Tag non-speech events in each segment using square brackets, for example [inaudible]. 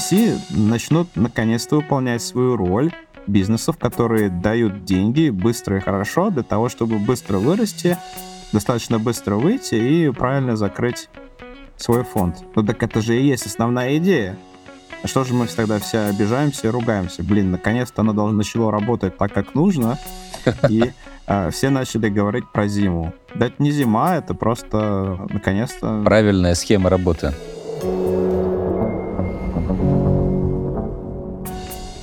VC начнут наконец-то выполнять свою роль бизнесов, которые дают деньги быстро и хорошо для того, чтобы быстро вырасти, достаточно быстро выйти и правильно закрыть свой фонд. Ну так это же и есть основная идея. А что же мы тогда все обижаемся и ругаемся? Блин, наконец-то оно должно начало работать так, как нужно, и э, все начали говорить про зиму. Да это не зима, это просто наконец-то... Правильная схема работы.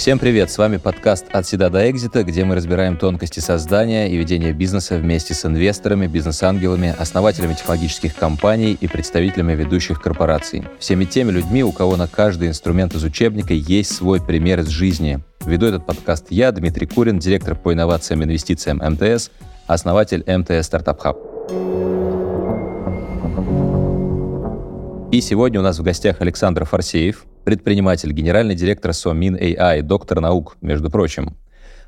Всем привет! С вами подкаст «От седа до экзита», где мы разбираем тонкости создания и ведения бизнеса вместе с инвесторами, бизнес-ангелами, основателями технологических компаний и представителями ведущих корпораций. Всеми теми людьми, у кого на каждый инструмент из учебника есть свой пример из жизни. Веду этот подкаст я, Дмитрий Курин, директор по инновациям и инвестициям МТС, основатель МТС Стартап Хаб. И сегодня у нас в гостях Александр Фарсеев, предприниматель, генеральный директор Сомин AI, доктор наук, между прочим.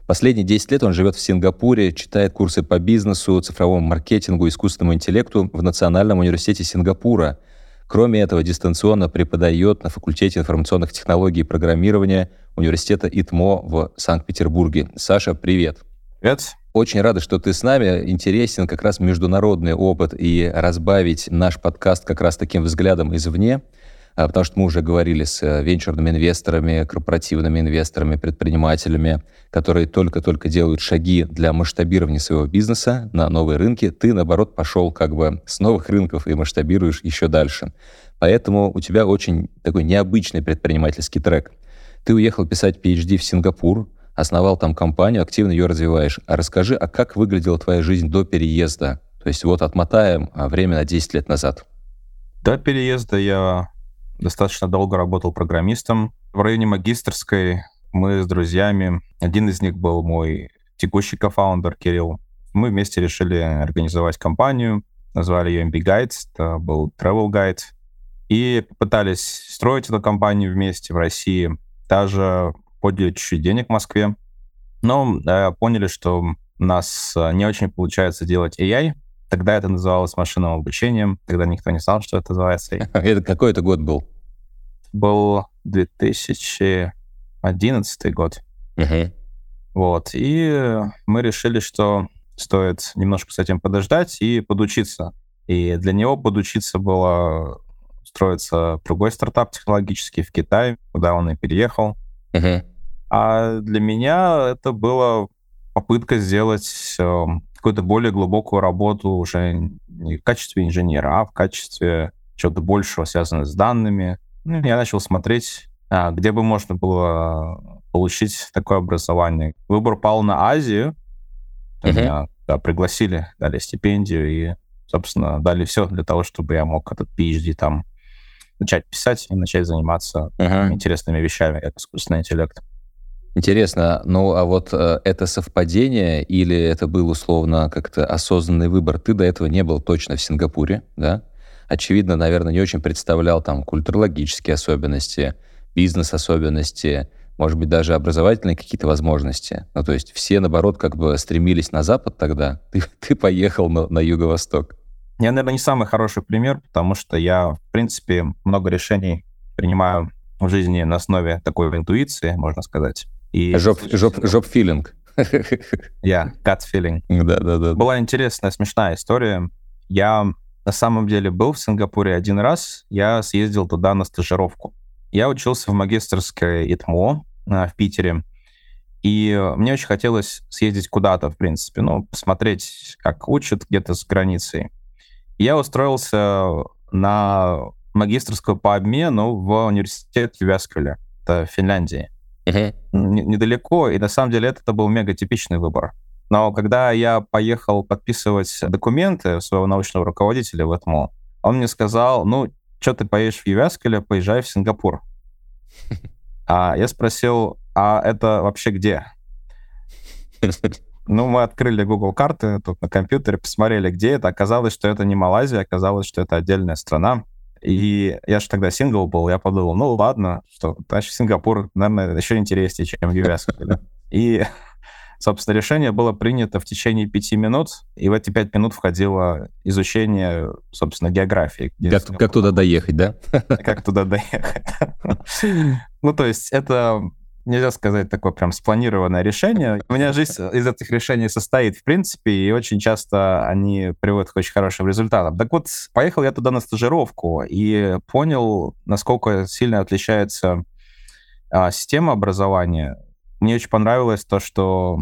Последние 10 лет он живет в Сингапуре, читает курсы по бизнесу, цифровому маркетингу, искусственному интеллекту в Национальном университете Сингапура. Кроме этого, дистанционно преподает на факультете информационных технологий и программирования университета ИТМО в Санкт-Петербурге. Саша, привет. Привет. Очень рада, что ты с нами. Интересен как раз международный опыт и разбавить наш подкаст как раз таким взглядом извне. А, потому что мы уже говорили с э, венчурными инвесторами, корпоративными инвесторами, предпринимателями, которые только-только делают шаги для масштабирования своего бизнеса на новые рынки. Ты, наоборот, пошел как бы с новых рынков и масштабируешь еще дальше. Поэтому у тебя очень такой необычный предпринимательский трек. Ты уехал писать PhD в Сингапур, основал там компанию, активно ее развиваешь. А расскажи, а как выглядела твоя жизнь до переезда? То есть вот отмотаем а, время на 10 лет назад. До переезда я достаточно долго работал программистом. В районе магистрской мы с друзьями, один из них был мой текущий кофаундер Кирилл, мы вместе решили организовать компанию, назвали ее MB Guides, это был travel guide, и попытались строить эту компанию вместе в России. Даже подняли чуть-чуть денег в Москве, но э, поняли, что у нас э, не очень получается делать AI, Тогда это называлось машинным обучением. Тогда никто не знал, что это называется. [laughs] Это какой это год был? Был 2011 год. Угу. Вот. И мы решили, что стоит немножко с этим подождать и подучиться. И для него подучиться было строиться другой стартап технологический в Китае, куда он и переехал. Угу. А для меня это была попытка сделать эм, какую-то более глубокую работу уже не в качестве инженера, а в качестве чего-то большего, связанного с данными. Ну, я начал смотреть, а, где бы можно было получить такое образование. Выбор пал на Азию. Uh-huh. Меня да, пригласили, дали стипендию и, собственно, дали все для того, чтобы я мог этот PhD там начать писать и начать заниматься uh-huh. интересными вещами, как искусственный интеллект. Интересно, ну а вот э, это совпадение или это был условно как-то осознанный выбор? Ты до этого не был точно в Сингапуре, да? Очевидно, наверное, не очень представлял там культурологические особенности, бизнес-особенности, может быть, даже образовательные какие-то возможности. Ну, то есть все, наоборот, как бы стремились на Запад тогда, [laughs] ты, ты поехал на, на Юго-Восток. Я, наверное, не самый хороший пример, потому что я, в принципе, много решений принимаю в жизни на основе такой интуиции, можно сказать. И... Жоп, жоп, жоп филинг. Я, yeah, gut feeling. Да, да, да. Была интересная, смешная история. Я на самом деле был в Сингапуре один раз. Я съездил туда на стажировку. Я учился в магистрской ИТМО а, в Питере. И мне очень хотелось съездить куда-то, в принципе, ну, посмотреть, как учат где-то с границей. Я устроился на магистрскую по обмену в университет Ювескале, это в Финляндии uh-huh. недалеко, и на самом деле это, это был мега типичный выбор. Но когда я поехал подписывать документы своего научного руководителя в этом, он мне сказал, ну, что ты поедешь в Ювяскале, поезжай в Сингапур. [laughs] А я спросил, а это вообще где? [laughs] Ну, мы открыли Google карты тут на компьютере, посмотрели, где это. Оказалось, что это не Малайзия, оказалось, что это отдельная страна. И я же тогда сингл был, я подумал, ну ладно, что, значит, Сингапур, наверное, еще интереснее, чем US. И, собственно, решение было принято в течение пяти минут, и в эти пять минут входило изучение, собственно, географии. Как, как туда доехать, да? Как туда доехать. Ну, то есть это нельзя сказать такое прям спланированное решение. У меня жизнь из этих решений состоит, в принципе, и очень часто они приводят к очень хорошим результатам. Так вот, поехал я туда на стажировку и понял, насколько сильно отличается а, система образования. Мне очень понравилось то, что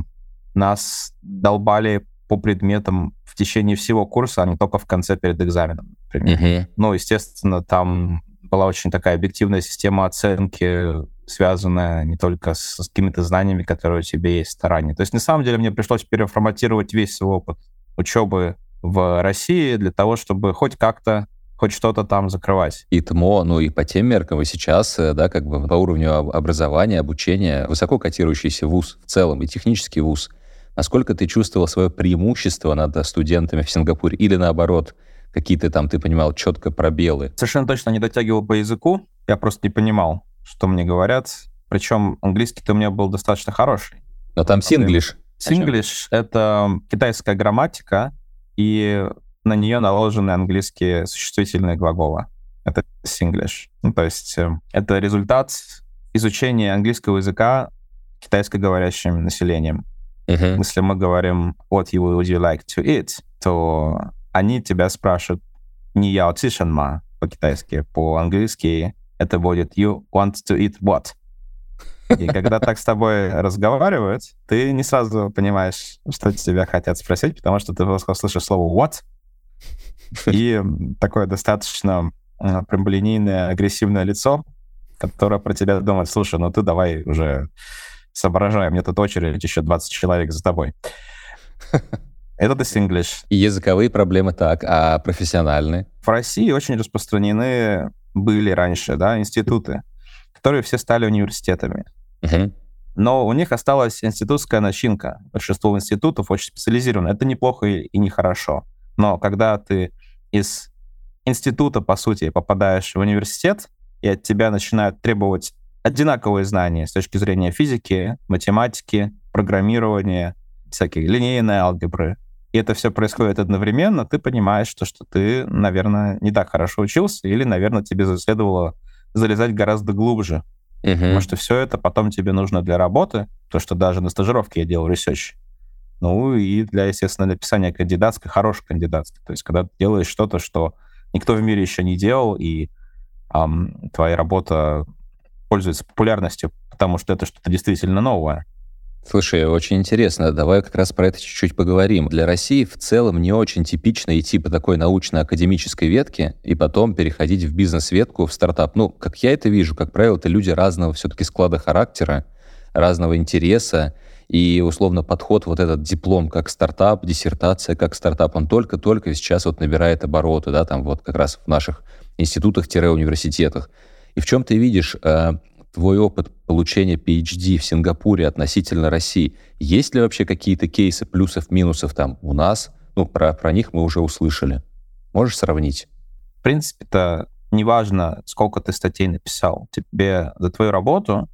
нас долбали по предметам в течение всего курса, а не только в конце перед экзаменом, например. Uh-huh. Ну, естественно, там была очень такая объективная система оценки, связанная не только с, с какими-то знаниями, которые у тебя есть старания. То есть, на самом деле, мне пришлось переформатировать весь свой опыт учебы в России для того, чтобы хоть как-то хоть что-то там закрывать. И ТМО, ну и по тем меркам, и сейчас, э, да, как бы по уровню образования, обучения, высоко котирующийся вуз в целом, и технический вуз. Насколько ты чувствовал свое преимущество над студентами в Сингапуре? Или наоборот, какие-то там, ты понимал, четко пробелы? Совершенно точно не дотягивал по языку. Я просто не понимал, что мне говорят. Причем английский-то у меня был достаточно хороший. Но там синглиш. Синглиш — это китайская грамматика, и на нее наложены английские существительные глаголы. Это синглиш. Ну, то есть э, это результат изучения английского языка китайскоговорящим населением. Uh-huh. Если мы говорим what you would you like to eat, то они тебя спрашивают не яо ма по-китайски, по-английски это будет you want to eat what? И когда так с тобой разговаривают, ты не сразу понимаешь, что тебя хотят спросить, потому что ты просто слышишь слово what, и такое достаточно э, прямолинейное, агрессивное лицо, которое про тебя думает, слушай, ну ты давай уже соображай, мне тут очередь, еще 20 человек за тобой. Это English. И языковые проблемы так, а профессиональные? В России очень распространены были раньше, да, институты, которые все стали университетами. Uh-huh. Но у них осталась институтская начинка. Большинство институтов очень специализировано. Это неплохо и нехорошо. Но когда ты из института, по сути, попадаешь в университет, и от тебя начинают требовать одинаковые знания с точки зрения физики, математики, программирования, всякие линейные алгебры, и это все происходит одновременно, ты понимаешь, что, что ты, наверное, не так хорошо учился, или, наверное, тебе следовало залезать гораздо глубже. Uh-huh. Потому что все это потом тебе нужно для работы, то, что даже на стажировке я делал research. Ну и для, естественно, написания кандидатской, хорошей кандидатской. То есть когда ты делаешь что-то, что никто в мире еще не делал, и эм, твоя работа пользуется популярностью, потому что это что-то действительно новое. Слушай, очень интересно. Давай как раз про это чуть-чуть поговорим. Для России в целом не очень типично идти по такой научно-академической ветке и потом переходить в бизнес-ветку, в стартап. Ну, как я это вижу, как правило, это люди разного все-таки склада характера, разного интереса, и условно подход, вот этот диплом как стартап, диссертация как стартап, он только-только сейчас вот набирает обороты, да, там вот как раз в наших институтах-университетах. И в чем ты видишь э, твой опыт получения PhD в Сингапуре относительно России, есть ли вообще какие-то кейсы плюсов, минусов там у нас? Ну, про, про них мы уже услышали. Можешь сравнить? В принципе-то неважно, сколько ты статей написал, тебе за твою работу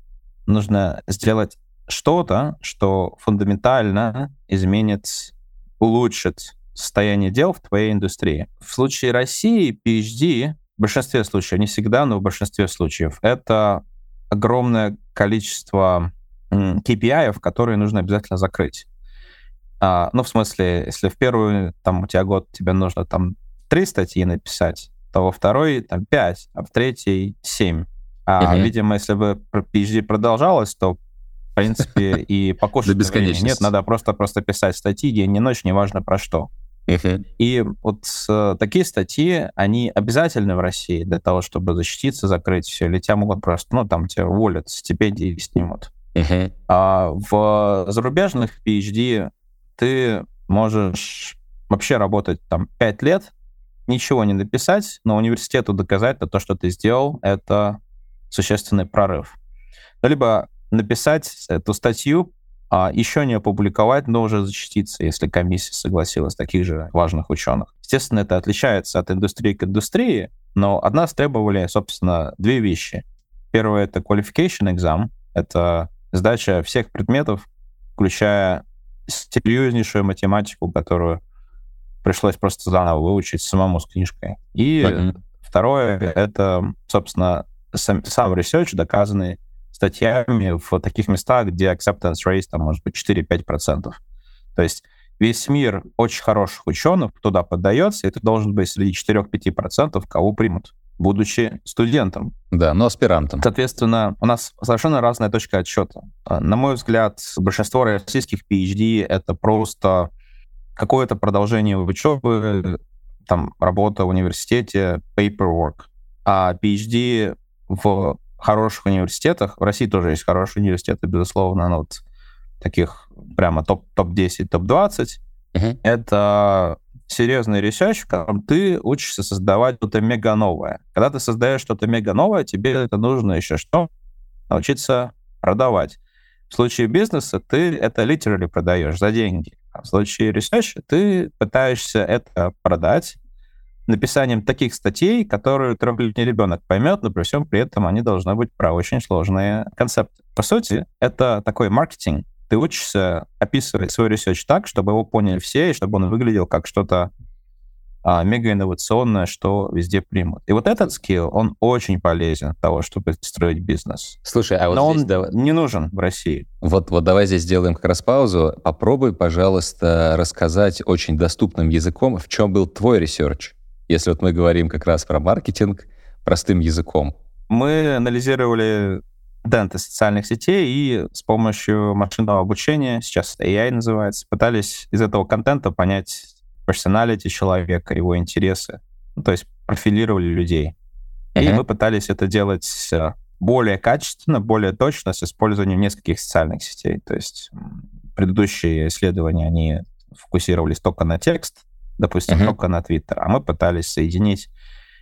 нужно сделать что-то, что фундаментально изменит, улучшит состояние дел в твоей индустрии. В случае России PhD в большинстве случаев, не всегда, но в большинстве случаев, это огромное количество KPI, которые нужно обязательно закрыть. А, ну, в смысле, если в первую, там, у тебя год, тебе нужно там три статьи написать, то во второй там пять, а в третьей семь. А, uh-huh. видимо, если бы PhD продолжалось, то, в принципе, и [laughs] покушать нет, надо просто-просто писать статьи день и ночь, неважно про что. Uh-huh. И вот э, такие статьи, они обязательны в России для того, чтобы защититься, закрыть все, или тебя могут просто, ну, там, тебя уволят, стипендии снимут. Uh-huh. А в зарубежных PhD ты можешь вообще работать там 5 лет, ничего не написать, но университету доказать, то, что ты сделал, это существенный прорыв. Либо написать эту статью, еще не опубликовать, но уже защититься, если комиссия согласилась, таких же важных ученых. Естественно, это отличается от индустрии к индустрии, но от нас требовали, собственно, две вещи. Первое — это qualification exam, это сдача всех предметов, включая серьезнейшую математику, которую пришлось просто заново выучить самому с книжкой. И mm-hmm. второе — это, собственно, сам, сам research, доказанный статьями в таких местах, где acceptance rate там может быть 4-5%. То есть весь мир очень хороших ученых туда поддается, и ты должен быть среди 4-5%, кого примут будучи студентом. Да, но аспирантом. Соответственно, у нас совершенно разная точка отсчета. А, на мой взгляд, большинство российских PhD — это просто какое-то продолжение учебы, там, работа в университете, paperwork. А PhD в хороших университетах, в России тоже есть хорошие университеты, безусловно, но вот таких прямо топ-10, топ топ-20, uh-huh. это серьезный research, в котором ты учишься создавать что-то мега новое. Когда ты создаешь что-то мега новое, тебе это нужно еще что? Научиться продавать. В случае бизнеса ты это literally продаешь за деньги. А в случае research а ты пытаешься это продать написанием таких статей, которые трехлетний ребенок поймет, но при всем при этом они должны быть про очень сложные концепты. По сути, это такой маркетинг, ты учишься описывать свой research так, чтобы его поняли все, и чтобы он выглядел как что-то а, мега инновационное, что везде примут. И вот этот skill, он очень полезен для того, чтобы строить бизнес. Слушай, а вот Но он давай... не нужен в России. Вот, вот давай здесь сделаем как раз паузу. Попробуй, пожалуйста, рассказать очень доступным языком, в чем был твой research. Если вот мы говорим как раз про маркетинг простым языком. Мы анализировали контенты социальных сетей и с помощью машинного обучения, сейчас AI называется, пытались из этого контента понять personality человека, его интересы. Ну, то есть профилировали людей. Uh-huh. И мы пытались это делать э, более качественно, более точно, с использованием нескольких социальных сетей. То есть предыдущие исследования, они фокусировались только на текст, допустим, uh-huh. только на Twitter, а мы пытались соединить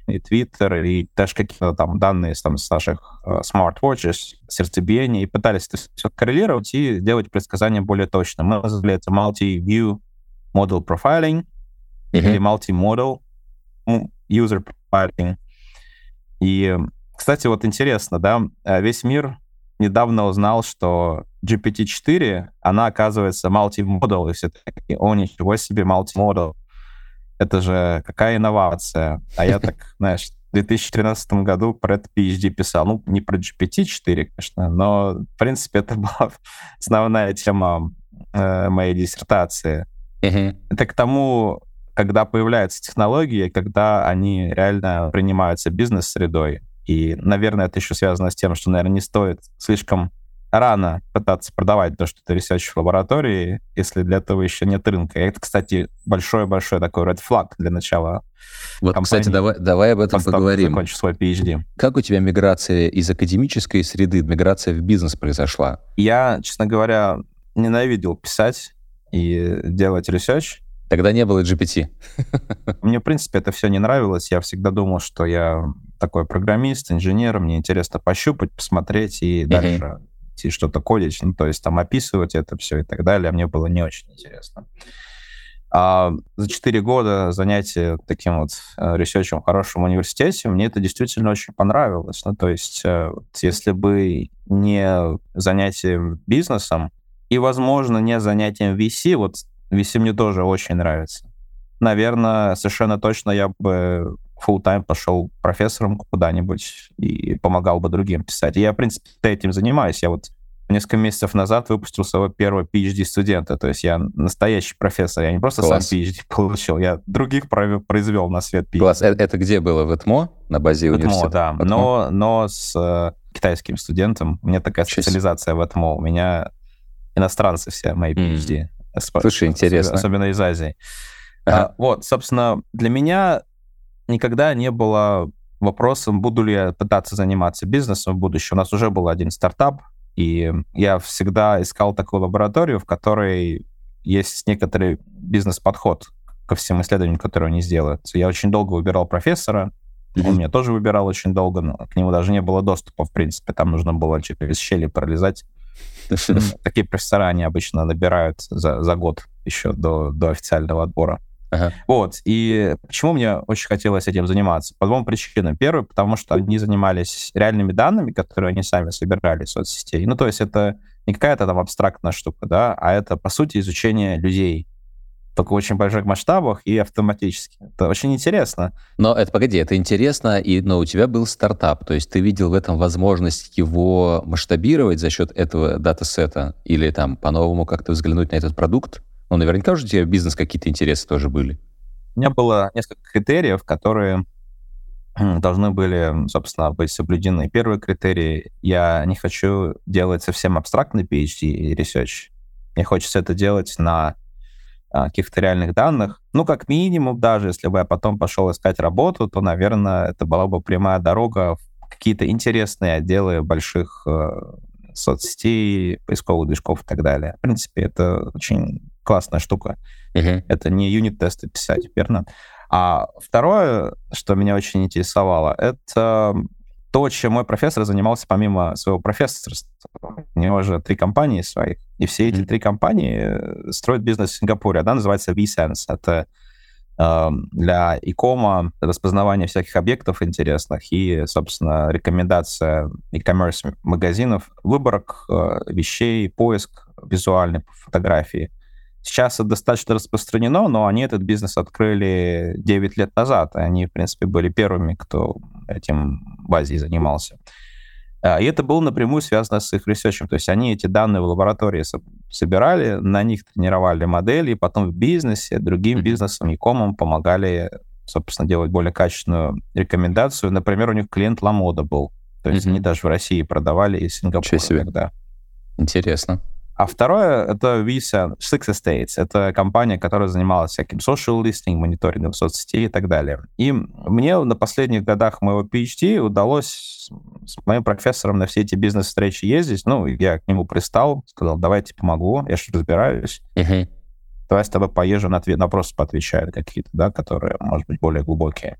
и Twitter, и даже какие-то там данные там, с наших uh, smartwatches, сердцебиения, и пытались это все коррелировать и делать предсказания более точно. Мы назвали это multi-view model profiling uh-huh. или multi-model user profiling. И, кстати, вот интересно, да, э, весь мир недавно узнал, что GPT-4, она оказывается multi-model, и все таки о, ничего себе, multi-model это же какая инновация. А я так, [laughs] знаешь, в 2013 году про это PhD писал. Ну, не про GPT-4, конечно, но, в принципе, это [laughs] была основная тема э, моей диссертации. Uh-huh. Это к тому, когда появляются технологии, когда они реально принимаются бизнес-средой. И, наверное, это еще связано с тем, что, наверное, не стоит слишком рано пытаться продавать то, что ты research в лаборатории, если для этого еще нет рынка. И это, кстати, большой-большой такой red flag для начала Вот, кстати, давай, давай об этом поговорим. Закончу свой PhD. Как у тебя миграция из академической среды, миграция в бизнес произошла? Я, честно говоря, ненавидел писать и делать research. Тогда не было GPT. [laughs] Мне, в принципе, это все не нравилось. Я всегда думал, что я такой программист, инженер, мне интересно пощупать, посмотреть и дальше идти что-то кодить, ну, то есть там описывать это все и так далее, мне было не очень интересно. А за 4 года занятия таким вот э, research ем в хорошем университете, мне это действительно очень понравилось. Ну, то есть, э, если бы не занятием бизнесом и, возможно, не занятием VC, вот VC мне тоже очень нравится. Наверное, совершенно точно я бы full time пошел профессором куда-нибудь и помогал бы другим писать. И я, в принципе, этим занимаюсь. Я вот несколько месяцев назад выпустил своего первого PhD-студента. То есть я настоящий профессор. Я не просто Класс. сам PhD [laughs] получил, я других произвел на свет PhD. Класс. Это, это где было? В ЭТМО? На базе в университета? ЭТМО, да. ЭТМО? Но, но с э, китайским студентом. У меня такая Честь. специализация в ЭТМО. У меня иностранцы все мои PhD. Mm. Слушай, интересно. Особенно из Азии. Ага. А, вот, собственно, для меня никогда не было вопросом, буду ли я пытаться заниматься бизнесом в будущем. У нас уже был один стартап, и я всегда искал такую лабораторию, в которой есть некоторый бизнес-подход ко всем исследованиям, которые они сделают. Я очень долго выбирал профессора, mm-hmm. он меня тоже выбирал очень долго, но к нему даже не было доступа, в принципе, там нужно было через щели пролезать. Такие профессора они обычно набирают за, за год еще до, до официального отбора. Ага. Вот. И почему мне очень хотелось этим заниматься? По двум причинам. Первый, потому что они занимались реальными данными, которые они сами собирали из соцсетей. Ну, то есть это не какая-то там абстрактная штука, да, а это, по сути, изучение людей. только в очень больших масштабах и автоматически. Это очень интересно. Но это, погоди, это интересно, и, но у тебя был стартап, то есть ты видел в этом возможность его масштабировать за счет этого датасета или там по-новому как-то взглянуть на этот продукт? Ну, наверняка уже у тебя бизнес какие-то интересы тоже были. У меня было несколько критериев, которые [clears throat] должны были, собственно, быть соблюдены. Первый критерий — я не хочу делать совсем абстрактный PhD и research. Мне хочется это делать на а, каких-то реальных данных. Ну, как минимум, даже если бы я потом пошел искать работу, то, наверное, это была бы прямая дорога в какие-то интересные отделы больших э, соцсетей, поисковых движков и так далее. В принципе, это очень классная штука. Uh-huh. Это не юнит-тесты писать, верно? А второе, что меня очень интересовало, это то, чем мой профессор занимался помимо своего профессорства. У него же три компании своих, и все эти три компании э, строят бизнес в Сингапуре. Одна называется VSense. Это э, для икома распознавание всяких объектов интересных и, собственно, рекомендация e-commerce магазинов, выборок э, вещей, поиск визуальной фотографии. Сейчас это достаточно распространено, но они этот бизнес открыли 9 лет назад. И они, в принципе, были первыми, кто этим в Азии занимался. А, и это было напрямую связано с их ресерчем. То есть они эти данные в лаборатории собирали, на них тренировали модели, и потом в бизнесе другим бизнесам, якомам помогали, собственно, делать более качественную рекомендацию. Например, у них клиент Ламода был. То есть mm-hmm. они даже в России продавали из Сингапура. себе. Тогда. Интересно. А второе — это Visa Six Estates. Это компания, которая занималась всяким social listening, мониторингом соцсетей и так далее. И мне на последних годах моего PhD удалось с моим профессором на все эти бизнес-встречи ездить. Ну, я к нему пристал, сказал, давайте помогу, я же разбираюсь. Uh-huh. Давай с тобой поезжу, на, ответ, на вопросы поотвечаю какие-то, да, которые, может быть, более глубокие.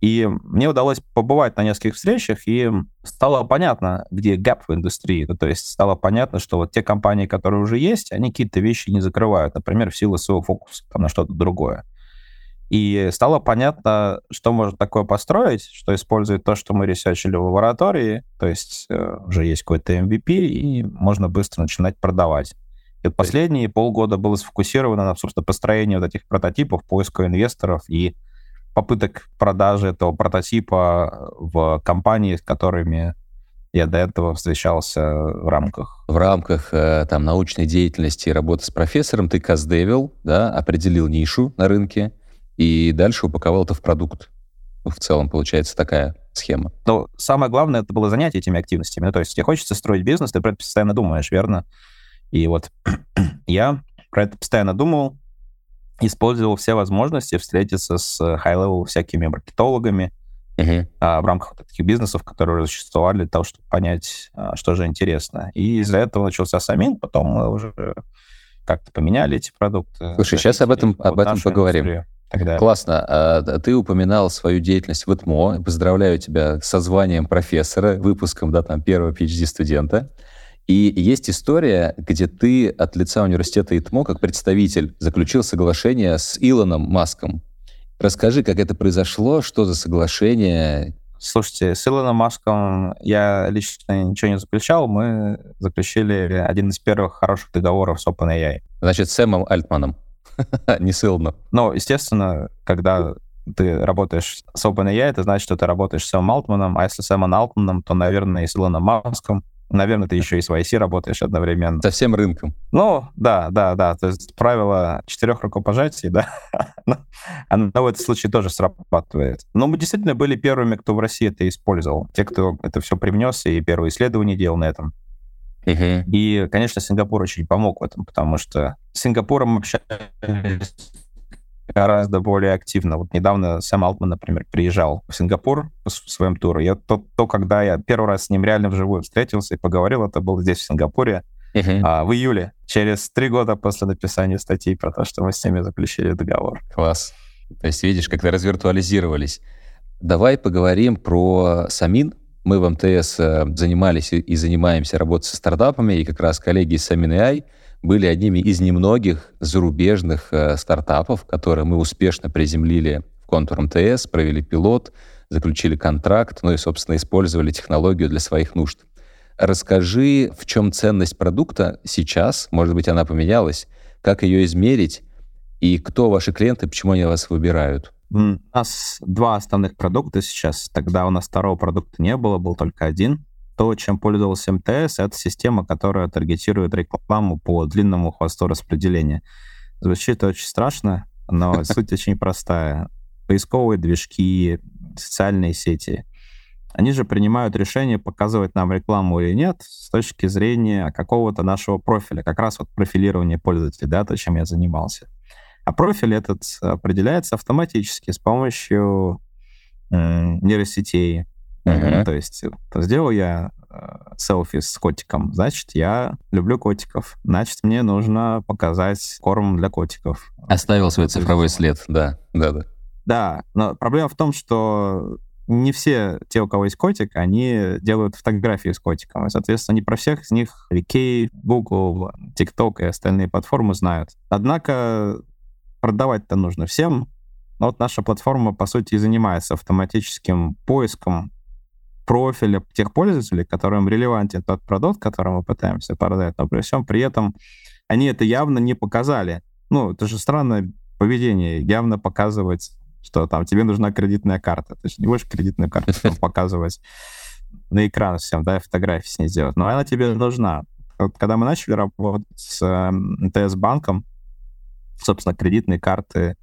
И мне удалось побывать на нескольких встречах, и стало понятно, где gap в индустрии. Ну, то есть стало понятно, что вот те компании, которые уже есть, они какие-то вещи не закрывают, например, в силу своего фокуса там, на что-то другое. И стало понятно, что можно такое построить, что использует то, что мы research или в лаборатории, то есть э, уже есть какой-то MVP, и можно быстро начинать продавать. И вот последние полгода было сфокусировано на, собственно, построении вот этих прототипов, поиска инвесторов и попыток продажи этого прототипа в компании, с которыми я до этого встречался в рамках. В рамках э, там, научной деятельности и работы с профессором ты каздевил, да, определил нишу на рынке и дальше упаковал это в продукт. В целом получается такая схема. Но самое главное, это было занятие этими активностями. Ну, то есть тебе хочется строить бизнес, ты про это постоянно думаешь, верно? И вот [clears throat] я про это постоянно думал, использовал все возможности встретиться с high-level всякими маркетологами uh-huh. а, в рамках вот таких бизнесов, которые существовали для того, чтобы понять, а, что же интересно. И из-за этого начался Самин, потом мы уже как-то поменяли эти продукты. Слушай, сейчас об этом, об этом поговорим. Тогда. Классно. А, ты упоминал свою деятельность в ИТМО. Поздравляю тебя со званием профессора, выпуском да, там, первого PhD-студента. И есть история, где ты от лица университета ИТМО, как представитель, заключил соглашение с Илоном Маском. Расскажи, как это произошло, что за соглашение? Слушайте, с Илоном Маском я лично ничего не заключал. Мы заключили один из первых хороших договоров с OpenAI. Значит, с Сэмом Альтманом, [laughs] не с Илоном. Ну, естественно, когда ты работаешь с OpenAI, это значит, что ты работаешь с Сэмом Алтманом, а если с Сэмом Алтманом, то, наверное, и с Илоном Маском. Наверное, ты еще и с YC работаешь одновременно. Со всем рынком. Ну, да, да, да. То есть правило четырех рукопожатий, да, [laughs] оно в этом случае тоже срабатывает. Но мы действительно были первыми, кто в России это использовал. Те, кто это все привнес и первые исследования делал на этом. И, конечно, Сингапур очень помог в этом, потому что с Сингапуром общались гораздо более активно. Вот недавно Сэм Алтман, например, приезжал в Сингапур по своем туру. Я, то, то, когда я первый раз с ним реально вживую встретился и поговорил, это было здесь, в Сингапуре, uh-huh. а, в июле, через три года после написания статьи про то, что мы с ними заключили договор. Класс. То есть видишь, как-то развиртуализировались. Давай поговорим про Самин. Мы в МТС э, занимались и занимаемся работой со стартапами, и как раз коллеги из Самин AI — были одними из немногих зарубежных э, стартапов, которые мы успешно приземлили в контур МТС, провели пилот, заключили контракт, ну и, собственно, использовали технологию для своих нужд. Расскажи, в чем ценность продукта сейчас, может быть, она поменялась, как ее измерить, И кто ваши клиенты, почему они вас выбирают? У нас два основных продукта сейчас. Тогда у нас второго продукта не было, был только один. То, чем пользовался МТС, это система, которая таргетирует рекламу по длинному хвосту распределения. Звучит очень страшно, но [laughs] суть очень простая. Поисковые движки, социальные сети. Они же принимают решение, показывать нам рекламу или нет с точки зрения какого-то нашего профиля, как раз вот профилирование пользователей, да, то, чем я занимался. А профиль этот определяется автоматически с помощью э, нейросетей. Uh-huh. То есть сделал я э, селфи с котиком, значит, я люблю котиков. Значит, мне нужно показать корм для котиков. Оставил свой цифровой след, да, да, да. Да, но проблема в том, что не все те, у кого есть котик, они делают фотографии с котиком. И, соответственно, не про всех из них Вики, Google, TikTok и остальные платформы знают. Однако продавать-то нужно всем. Но вот наша платформа, по сути, и занимается автоматическим поиском профиля тех пользователей, которым релевантен тот продукт, который мы пытаемся продать, но при всем при этом они это явно не показали. Ну, это же странное поведение, явно показывать, что там тебе нужна кредитная карта. Ты же не будешь кредитную карту [laughs] показывать на экран всем, да, фотографии с ней сделать. Но она тебе нужна. Вот когда мы начали работать с МТС-банком, собственно, кредитные карты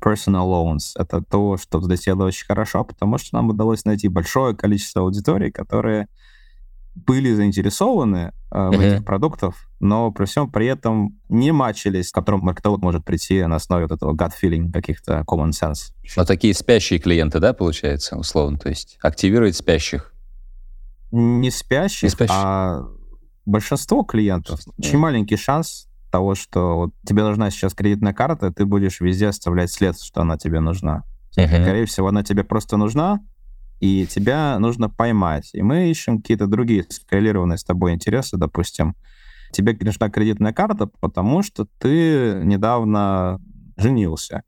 personal loans. Это то, что взлетело очень хорошо, потому что нам удалось найти большое количество аудиторий, которые были заинтересованы э, в uh-huh. этих продуктах, но при всем при этом не мачились, к которым маркетолог может прийти на основе вот этого gut feeling, каких-то common sense. Но такие спящие клиенты, да, получается, условно? То есть активировать спящих? Не спящих, не спящих. а большинство клиентов. Очень маленький шанс того, что вот тебе нужна сейчас кредитная карта, ты будешь везде оставлять след, что она тебе нужна. Uh-huh. Скорее всего, она тебе просто нужна, и тебя нужно поймать. И мы ищем какие-то другие скалированные с тобой интересы, допустим. Тебе нужна кредитная карта, потому что ты недавно женился.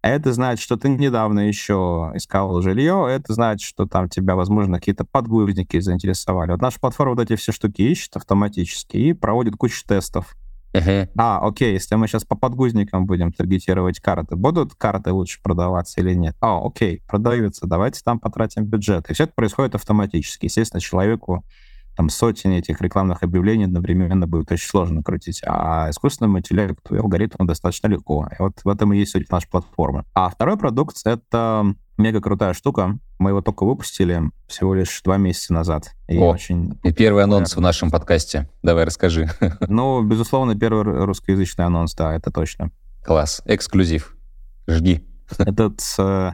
А это значит, что ты недавно еще искал жилье, это значит, что там тебя, возможно, какие-то подгузники заинтересовали. Вот наша платформа вот эти все штуки ищет автоматически и проводит кучу тестов. Uh-huh. А, окей, если мы сейчас по подгузникам будем таргетировать карты, будут карты лучше продаваться или нет? А, окей, продаются, давайте там потратим бюджет. И все это происходит автоматически. Естественно, человеку там сотни этих рекламных объявлений одновременно будет очень сложно крутить. А искусственному интеллекту и алгоритму достаточно легко. И вот в этом и есть суть нашей платформы. А второй продукт — это мега крутая штука. Мы его только выпустили всего лишь два месяца назад. И О, очень... И первый анонс в нашем подкасте. Давай расскажи. [laughs] Ну, безусловно, первый русскоязычный анонс, да, это точно. Класс. Эксклюзив. Жги. [laughs] Этот э,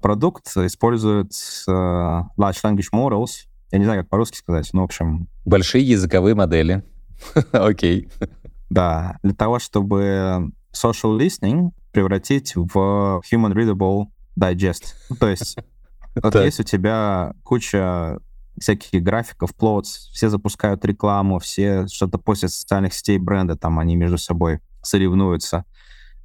продукт использует э, Large Language Models. Я не знаю, как по-русски сказать, но, в общем... Большие языковые модели. [laughs] Окей. Да, для того, чтобы social listening превратить в human readable Digest. Ну, то есть [laughs] вот есть у тебя куча всяких графиков, плотс, все запускают рекламу, все что-то постят в социальных сетей бренда, там они между собой соревнуются.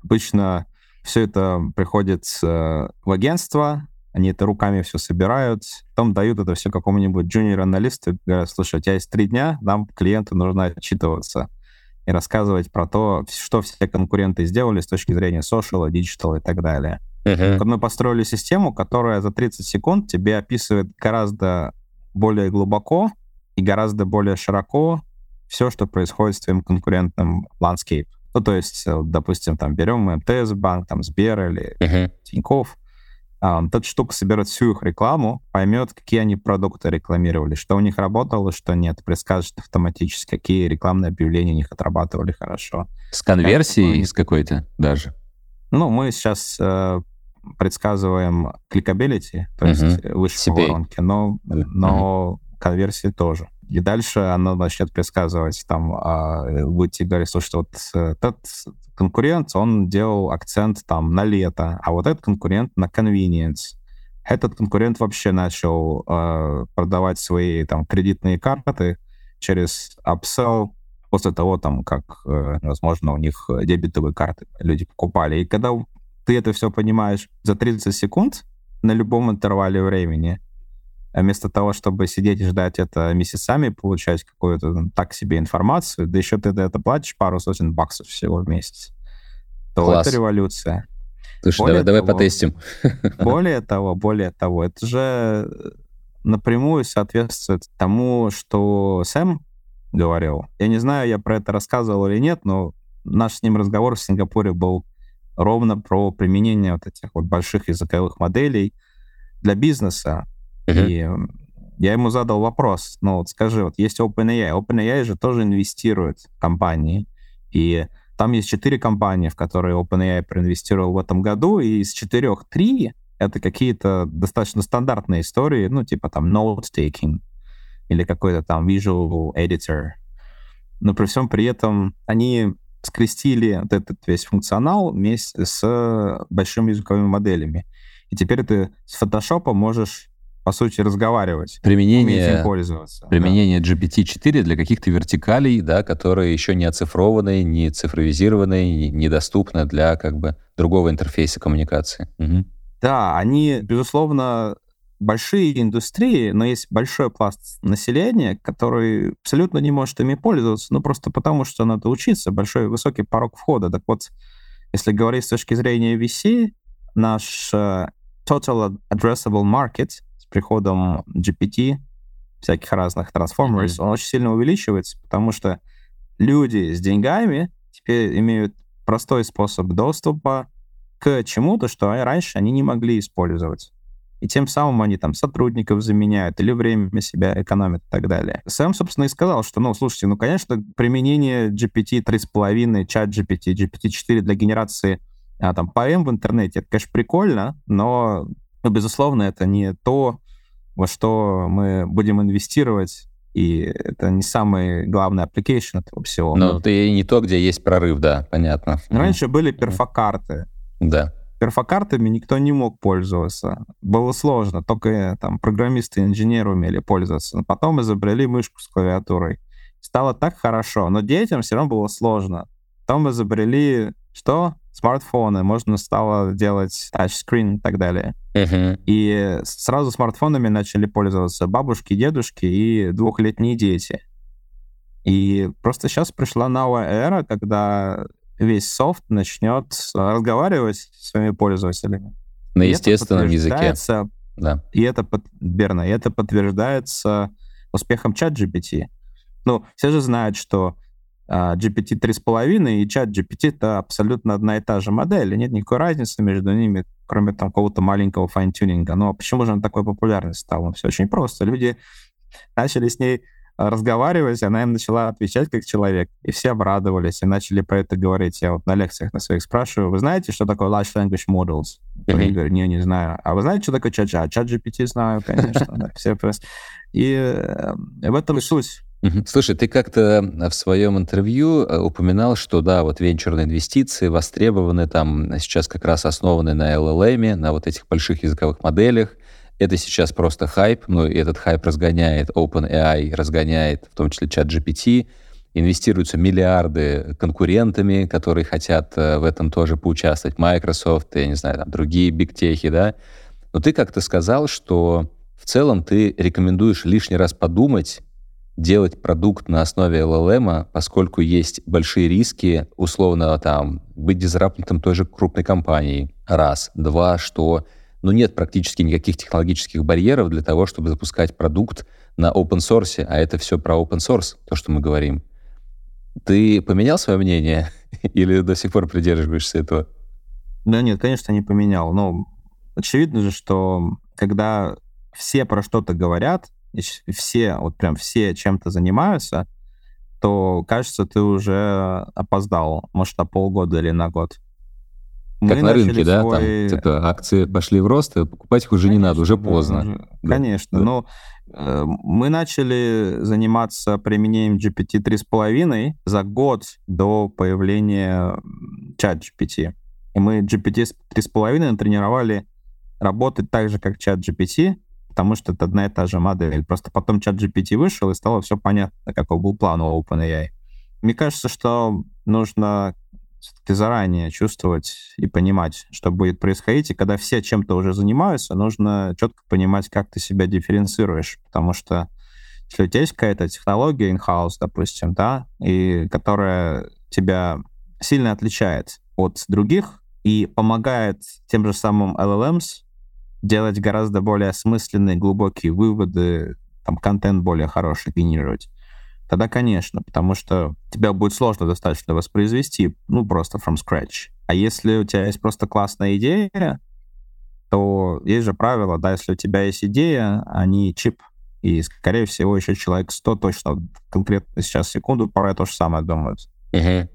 Обычно все это приходит э, в агентство, они это руками все собирают, потом дают это все какому-нибудь джуниор-аналисту, говорят, слушай, у тебя есть три дня, нам клиенту нужно отчитываться и рассказывать про то, что все конкуренты сделали с точки зрения social, digital и так далее. Uh-huh. Мы построили систему, которая за 30 секунд тебе описывает гораздо более глубоко и гораздо более широко все, что происходит с твоим конкурентным landscape. Ну, то есть, э, допустим, там берем МТС банк, там Сбер или uh-huh. Тинькофф, эта штука соберет всю их рекламу, поймет, какие они продукты рекламировали, что у них работало, что нет, предскажет автоматически, какие рекламные объявления у них отрабатывали хорошо. С конверсией с какой-то даже? Ну, мы сейчас э, предсказываем clickability, то есть uh-huh. выше воронки, но, но uh-huh. Конверсии тоже. И дальше она начнет предсказывать, там, а, будете говорить, слушайте, вот этот конкурент, он делал акцент там на лето, а вот этот конкурент на convenience. Этот конкурент вообще начал э, продавать свои там кредитные карты через upsell после того, там, как, э, возможно, у них дебетовые карты люди покупали. И когда ты это все понимаешь за 30 секунд на любом интервале времени, а вместо того, чтобы сидеть и ждать это месяцами, получать какую-то так себе информацию, да еще ты это платишь пару сотен баксов всего в месяц. то Класс. это революция. Слушай, более давай, того, давай потестим. [laughs] Более того, более того, это же напрямую соответствует тому, что Сэм говорил. Я не знаю, я про это рассказывал или нет, но наш с ним разговор в Сингапуре был ровно про применение вот этих вот больших языковых моделей для бизнеса. Uh-huh. И я ему задал вопрос, ну вот скажи, вот есть OpenAI, OpenAI же тоже инвестирует в компании, и там есть четыре компании, в которые OpenAI проинвестировал в этом году, и из четырех три это какие-то достаточно стандартные истории, ну типа там note-taking или какой-то там visual editor. Но при всем при этом они скрестили вот этот весь функционал вместе с большими языковыми моделями. И теперь ты с Photoshop можешь по сути, разговаривать. Применение, им пользоваться. Применение да. GPT-4 для каких-то вертикалей, да, которые еще не оцифрованы, не цифровизированы, недоступны для как бы другого интерфейса коммуникации. Угу. Да, они, безусловно, большие индустрии, но есть большой пласт населения, который абсолютно не может ими пользоваться, ну просто потому, что надо учиться, большой высокий порог входа. Так вот, если говорить с точки зрения VC, наш uh, Total Addressable Market приходом GPT, всяких разных Transformers, mm-hmm. он очень сильно увеличивается, потому что люди с деньгами теперь имеют простой способ доступа к чему-то, что раньше они не могли использовать и тем самым они там сотрудников заменяют или время себя экономят и так далее. Сэм, собственно, и сказал, что, ну, слушайте, ну, конечно, применение GPT 3.5, чат GPT, GPT-4 для генерации а, там поэм в интернете, это, конечно, прикольно, но, ну, безусловно, это не то, во что мы будем инвестировать и это не самый главный application этого всего. Это и не то, где есть прорыв, да, понятно. Раньше были перфокарты. Да перфокартами никто не мог пользоваться. Было сложно, только там программисты и инженеры умели пользоваться. Но потом изобрели мышку с клавиатурой. Стало так хорошо, но детям все равно было сложно. Потом изобрели что? Смартфоны. Можно стало делать тачскрин и так далее. Uh-huh. И сразу смартфонами начали пользоваться бабушки, дедушки и двухлетние дети. И просто сейчас пришла новая эра, когда весь софт начнет разговаривать с своими пользователями. На и естественном языке. Да. И это, верно, и это подтверждается успехом чат GPT. Ну, все же знают, что GPT 3.5 и ChatGPT — это абсолютно одна и та же модель, и нет никакой разницы между ними, кроме там какого-то маленького fine-tuning а. Но почему же он такой популярный стал? Ну, все очень просто. Люди начали с ней разговаривать, она им начала отвечать как человек. И все обрадовались и начали про это говорить. Я вот на лекциях на своих спрашиваю, вы знаете, что такое large language models? Mm-hmm. Они говорят, не, не знаю. А вы знаете, что такое чат GPT? Чат GPT знаю, конечно. Все. И э, в этом и суть. Слушай, ты как-то в своем интервью э, упоминал, что да, вот венчурные инвестиции востребованы там сейчас как раз основаны на LLM, на вот этих больших языковых моделях. Это сейчас просто хайп, ну и этот хайп разгоняет OpenAI, разгоняет в том числе чат GPT, инвестируются миллиарды конкурентами, которые хотят э, в этом тоже поучаствовать, Microsoft, я не знаю, там другие бигтехи, да. Но ты как-то сказал, что в целом ты рекомендуешь лишний раз подумать, делать продукт на основе LLM, поскольку есть большие риски, условно, там, быть дизраптом той же крупной компании. Раз. Два, что ну, нет практически никаких технологических барьеров для того, чтобы запускать продукт на open source, а это все про open source, то, что мы говорим. Ты поменял свое мнение [laughs] или до сих пор придерживаешься этого? Да нет, конечно, не поменял. Но очевидно же, что когда все про что-то говорят, все, вот прям все чем-то занимаются, то, кажется, ты уже опоздал, может, на полгода или на год. Как мы на рынке, да? Свой... Там, типа, акции пошли в рост, и покупать их уже конечно, не надо, уже поздно. Уже... Да. Конечно, да. но э, мы начали заниматься применением GPT 3.5 за год до появления чат GPT. И мы GPT 3.5 натренировали работать так же, как чат GPT, потому что это одна и та же модель. Просто потом чат GPT вышел, и стало все понятно, какой был план у OpenAI. Мне кажется, что нужно все-таки заранее чувствовать и понимать, что будет происходить. И когда все чем-то уже занимаются, нужно четко понимать, как ты себя дифференцируешь. Потому что если у тебя есть какая-то технология in-house, допустим, да, и которая тебя сильно отличает, от других и помогает тем же самым LLMs делать гораздо более осмысленные, глубокие выводы, там, контент более хороший генерировать, тогда, конечно, потому что тебя будет сложно достаточно воспроизвести, ну, просто from scratch. А если у тебя есть просто классная идея, то есть же правило, да, если у тебя есть идея, а не чип, и, скорее всего, еще человек 100 точно конкретно сейчас секунду про то же самое думают. Угу.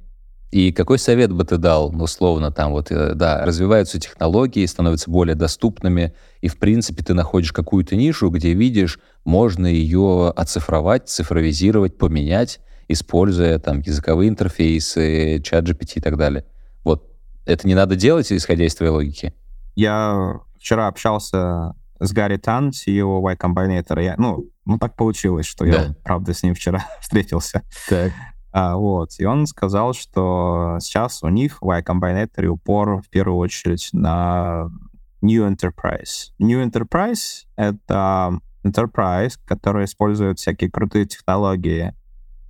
И какой совет бы ты дал, ну, условно, там вот, э, да, развиваются технологии, становятся более доступными, и, в принципе, ты находишь какую-то нишу, где видишь, можно ее оцифровать, цифровизировать, поменять, используя там языковые интерфейсы, чат GPT и так далее. Вот это не надо делать, исходя из твоей логики? Я вчера общался с Гарри Тан, CEO Y Combinator. Я, ну, ну, так получилось, что да. я, правда, с ним вчера [laughs] встретился. Так. А, вот. И он сказал, что сейчас у них в Y Combinator упор в первую очередь на New Enterprise. New Enterprise — это Enterprise, который использует всякие крутые технологии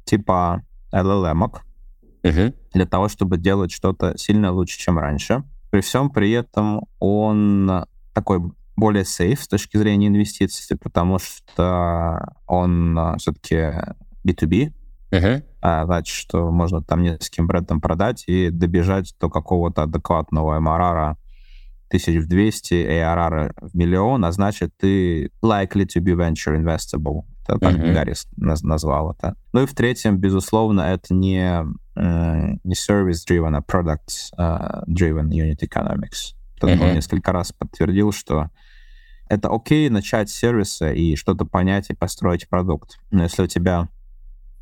типа LLM uh-huh. для того, чтобы делать что-то сильно лучше, чем раньше. При всем при этом он такой более сейф с точки зрения инвестиций, потому что он а, все-таки B2B, uh-huh. а, значит, что можно там нескольким брендам продать и добежать до какого-то адекватного MRR 1200, ARR в миллион, а значит, ты likely to be venture investable. Это так uh-huh. Гаррис назвал это. Ну и в-третьем, безусловно, это не, э, не service-driven, а product-driven unit economics. Uh-huh. он несколько раз подтвердил, что это окей начать с сервиса и что-то понять и построить продукт. Но если у тебя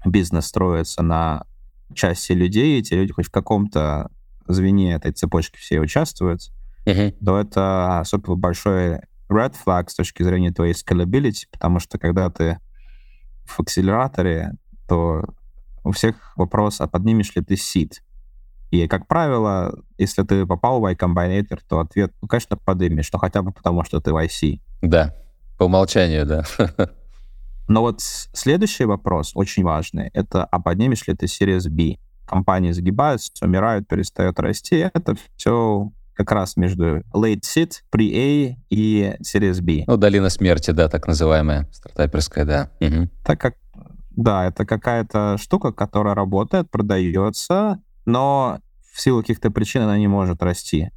бизнес строится на части людей, эти люди хоть в каком-то звене этой цепочки все участвуют, uh-huh. то это супер большой red flag с точки зрения твоей scalability, потому что когда ты в акселераторе, то у всех вопрос, а поднимешь ли ты сид? И, как правило, если ты попал в Y Combinator, то ответ, ну, конечно, поднимешь, но хотя бы потому, что ты в IC. Да, по умолчанию, да. [laughs] Но вот следующий вопрос, очень важный, это, а поднимешь ли ты Series B? Компании загибаются, умирают, перестают расти. Это все как раз между late seed, pre-A и Series B. Ну, долина смерти, да, так называемая, стартаперская, да. Угу. Так как, да, это какая-то штука, которая работает, продается, но в силу каких-то причин она не может расти.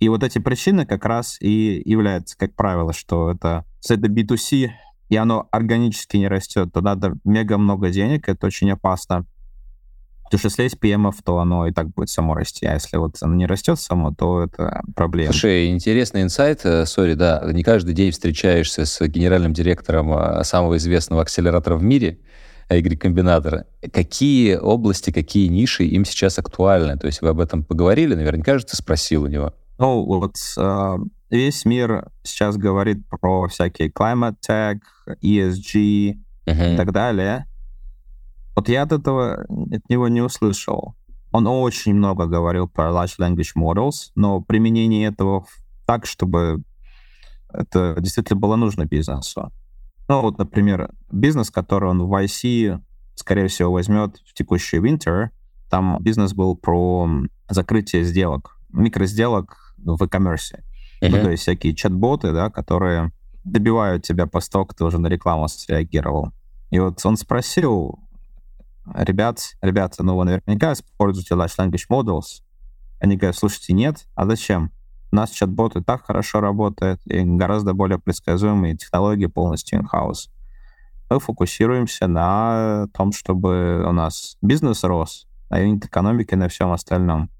И вот эти причины как раз и являются, как правило, что это, это B2C, и оно органически не растет, то надо мега много денег, это очень опасно. Потому что если есть PM, то оно и так будет само расти. А если вот оно не растет само, то это проблема. Слушай, интересный инсайт. Э, сори, да, не каждый день встречаешься с генеральным директором э, самого известного акселератора в мире, Y-комбинатора. Какие области, какие ниши им сейчас актуальны? То есть вы об этом поговорили, наверняка же ты спросил у него. Ну, вот э, весь мир сейчас говорит про всякие climate tech, ESG uh-huh. и так далее. Вот я от этого, от него не услышал. Он очень много говорил про large language models, но применение этого так, чтобы это действительно было нужно бизнесу. Ну, вот, например, бизнес, который он в YC, скорее всего, возьмет в текущий winter, там бизнес был про закрытие сделок, микросделок в e-commerce. Uh-huh. Ну, то есть всякие чат-боты, да, которые добивают тебя по того, ты уже на рекламу среагировал. И вот он спросил, ребят, ребята, ну вы наверняка используете large language models. Они говорят, слушайте, нет, а зачем? У нас чат-бот и так хорошо работает, и гораздо более предсказуемые технологии полностью in-house. Мы фокусируемся на том, чтобы у нас бизнес рос, на юнит экономике, на всем остальном.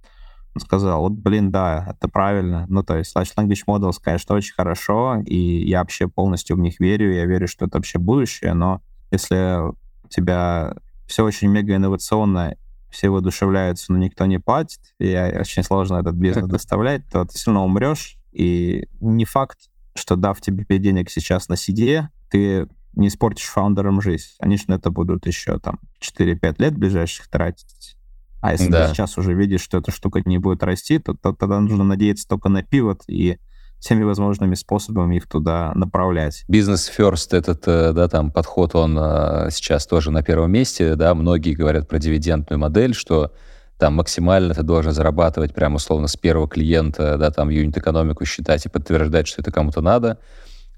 Он сказал, вот, блин, да, это правильно. Ну, то есть Large Language Models, конечно, очень хорошо, и я вообще полностью в них верю, я верю, что это вообще будущее, но если у тебя все очень мега инновационно, все воодушевляются, но никто не платит, и очень сложно этот бизнес [laughs] доставлять, то ты сильно умрешь. И не факт, что дав тебе денег сейчас на сиде, ты не испортишь фаундерам жизнь. Они же на это будут еще там 4-5 лет ближайших тратить. А если да. ты сейчас уже видишь, что эта штука не будет расти, то, то тогда нужно надеяться только на пивот и всеми возможными способами их туда направлять. Бизнес first, этот, э, да, там, подход, он э, сейчас тоже на первом месте, да, многие говорят про дивидендную модель, что там максимально ты должен зарабатывать прямо условно с первого клиента, да, там юнит-экономику считать и подтверждать, что это кому-то надо.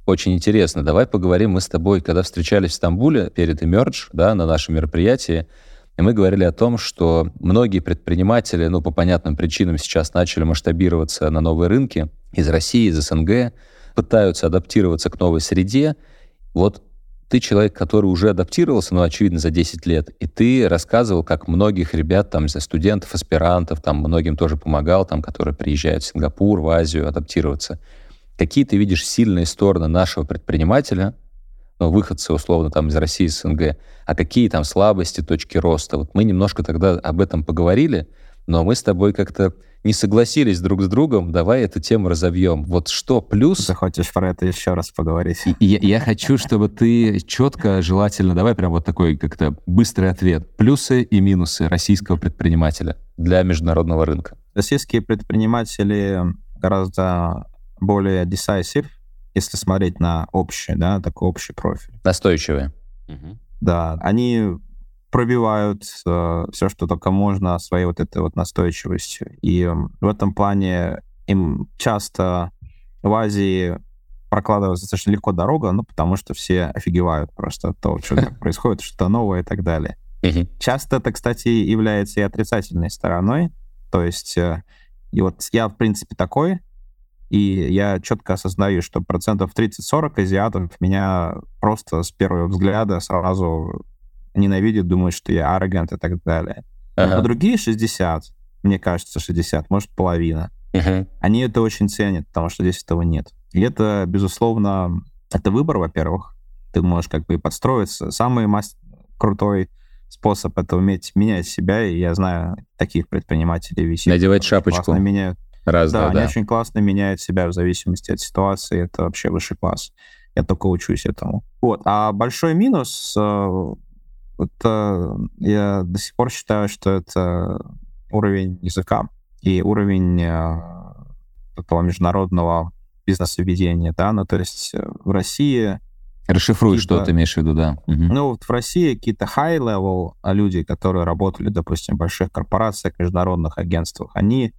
Очень интересно. Давай поговорим мы с тобой, когда встречались в Стамбуле перед Emerge, да, на нашем мероприятии, и мы говорили о том, что многие предприниматели, ну, по понятным причинам сейчас начали масштабироваться на новые рынки из России, из СНГ, пытаются адаптироваться к новой среде. Вот ты человек, который уже адаптировался, ну, очевидно, за 10 лет, и ты рассказывал, как многих ребят, там, студентов, аспирантов, там, многим тоже помогал, там, которые приезжают в Сингапур, в Азию адаптироваться. Какие ты видишь сильные стороны нашего предпринимателя, ну, выходцы, условно, там, из России, СНГ, а какие там слабости, точки роста? Вот мы немножко тогда об этом поговорили, но мы с тобой как-то не согласились друг с другом, давай эту тему разовьем. Вот что плюс... Ты хочешь про это еще раз поговорить? Я, я хочу, чтобы ты четко, желательно, давай прям вот такой как-то быстрый ответ. Плюсы и минусы российского предпринимателя для международного рынка. Российские предприниматели гораздо более decisive, если смотреть на общий, да, такой общий профиль. Настойчивые. Да, они пробивают э, все, что только можно своей вот этой вот настойчивостью. И э, в этом плане им часто в Азии прокладывается достаточно легко дорога, ну, потому что все офигевают просто от того, что [laughs] происходит, что новое и так далее. Часто это, кстати, является и отрицательной стороной. То есть, э, и вот я, в принципе, такой, и я четко осознаю, что процентов 30-40 азиатов меня просто с первого взгляда сразу ненавидят, думают, что я аррогant и так далее. Ага. А другие 60, мне кажется, 60, может, половина, ага. они это очень ценят, потому что здесь этого нет. И это, безусловно, это выбор, во-первых. Ты можешь как бы и подстроиться. Самый мас- крутой способ это уметь менять себя, и я знаю таких предпринимателей висит. Надевать шапочку. меняют Разные, да, да, они очень классно меняют себя в зависимости от ситуации. Это вообще высший класс. Я только учусь этому. Вот. А большой минус, э, это я до сих пор считаю, что это уровень языка и уровень э, такого международного бизнес-ведения, да, ну, то есть э, в России... Расшифруй, что ты имеешь в виду, да. Угу. Ну, вот в России какие-то high-level люди, которые работали, допустим, в больших корпорациях, международных агентствах, они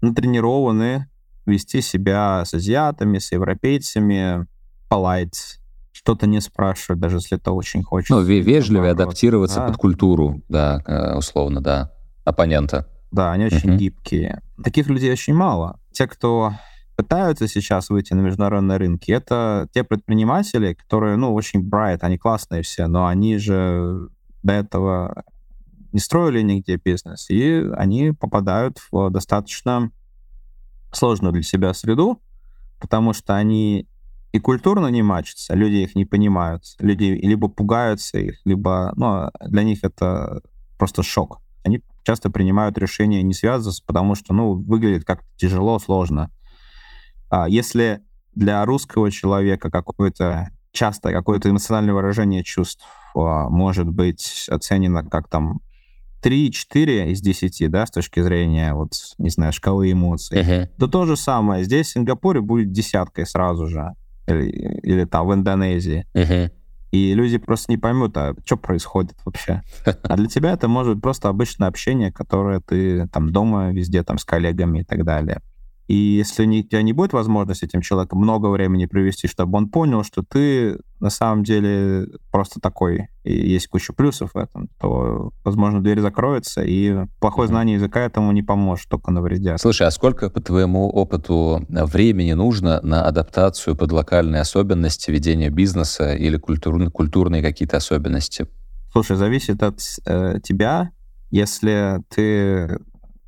натренированы вести себя с азиатами, с европейцами, polite, что-то не спрашивать, даже если это очень хочется. Ну, вежливо адаптироваться да. под культуру, да, э, условно, да, оппонента. Да, они очень uh-huh. гибкие. Таких людей очень мало. Те, кто пытаются сейчас выйти на международные рынки, это те предприниматели, которые, ну, очень bright, они классные все, но они же до этого не строили нигде бизнес, и они попадают в достаточно сложную для себя среду, потому что они и культурно не мачатся, люди их не понимают, люди либо пугаются их, либо ну, для них это просто шок. Они часто принимают решения не связываться, потому что ну, выглядит как-то тяжело, сложно. А если для русского человека какое-то часто какое-то эмоциональное выражение чувств а, может быть оценено как там 3-4 из 10, да, с точки зрения, вот, не знаю, шкалы эмоций, uh-huh. то то же самое. Здесь в Сингапуре будет десяткой сразу же. Или, или там в Индонезии. Uh-huh. И люди просто не поймут, а что происходит вообще. А для тебя это может быть просто обычное общение, которое ты там дома, везде там с коллегами и так далее. И если не, у тебя не будет возможности этим человеком много времени провести, чтобы он понял, что ты на самом деле просто такой, и есть куча плюсов в этом, то, возможно, дверь закроется, и плохое знание языка этому не поможет, только навредят. Слушай, а сколько, по твоему опыту, времени нужно на адаптацию под локальные особенности ведения бизнеса или культур, культурные какие-то особенности? Слушай, зависит от э, тебя. Если ты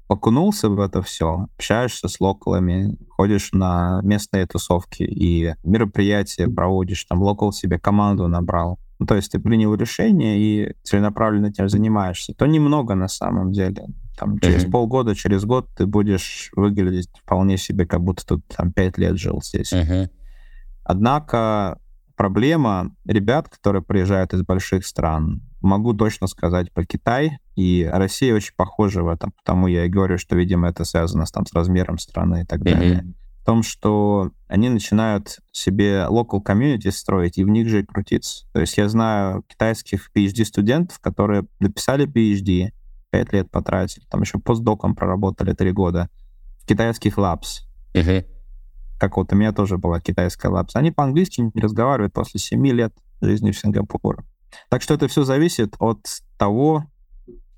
окунулся в это все, общаешься с локалами, ходишь на местные тусовки и мероприятия проводишь, там локал себе команду набрал. Ну, то есть ты принял решение и целенаправленно этим занимаешься. То немного на самом деле. Там, через mm-hmm. полгода, через год ты будешь выглядеть вполне себе, как будто тут там пять лет жил здесь. Mm-hmm. Однако проблема ребят, которые приезжают из больших стран, могу точно сказать про Китай, и Россия очень похожа в этом, потому я и говорю, что, видимо, это связано с, там, с размером страны и так mm-hmm. далее. В том, что они начинают себе local community строить, и в них же и крутиться. То есть я знаю китайских PhD-студентов, которые написали PhD, 5 лет потратили, там еще постдоком проработали 3 года в китайских лапс. Мгм. Как вот у меня тоже была китайская лапс. Они по-английски не разговаривают после 7 лет жизни в Сингапуре. Так что это все зависит от того,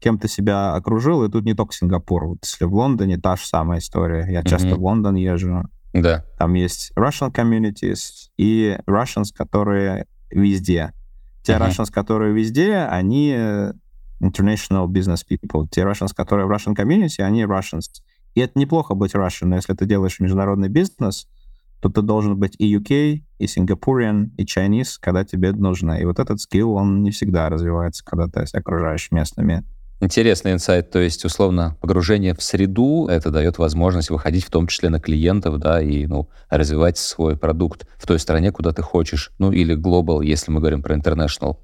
кем ты себя окружил, и тут не только Сингапур. Вот если в Лондоне та же самая история. Я часто Мгм. в Лондон езжу. Да. Там есть Russian communities и Russians, которые везде. Те Мгм. Russians, которые везде, они э, international business people. Те Russians, которые в Russian community, они Russians. И это неплохо быть Russian, но если ты делаешь международный бизнес, то ты должен быть и UK, и Singaporean, и Chinese, когда тебе нужно. И вот этот скилл, он не всегда развивается, когда ты окружаешь местными. Интересный инсайт. То есть, условно, погружение в среду, это дает возможность выходить в том числе на клиентов, да, и, ну, развивать свой продукт в той стране, куда ты хочешь. Ну, или global, если мы говорим про international.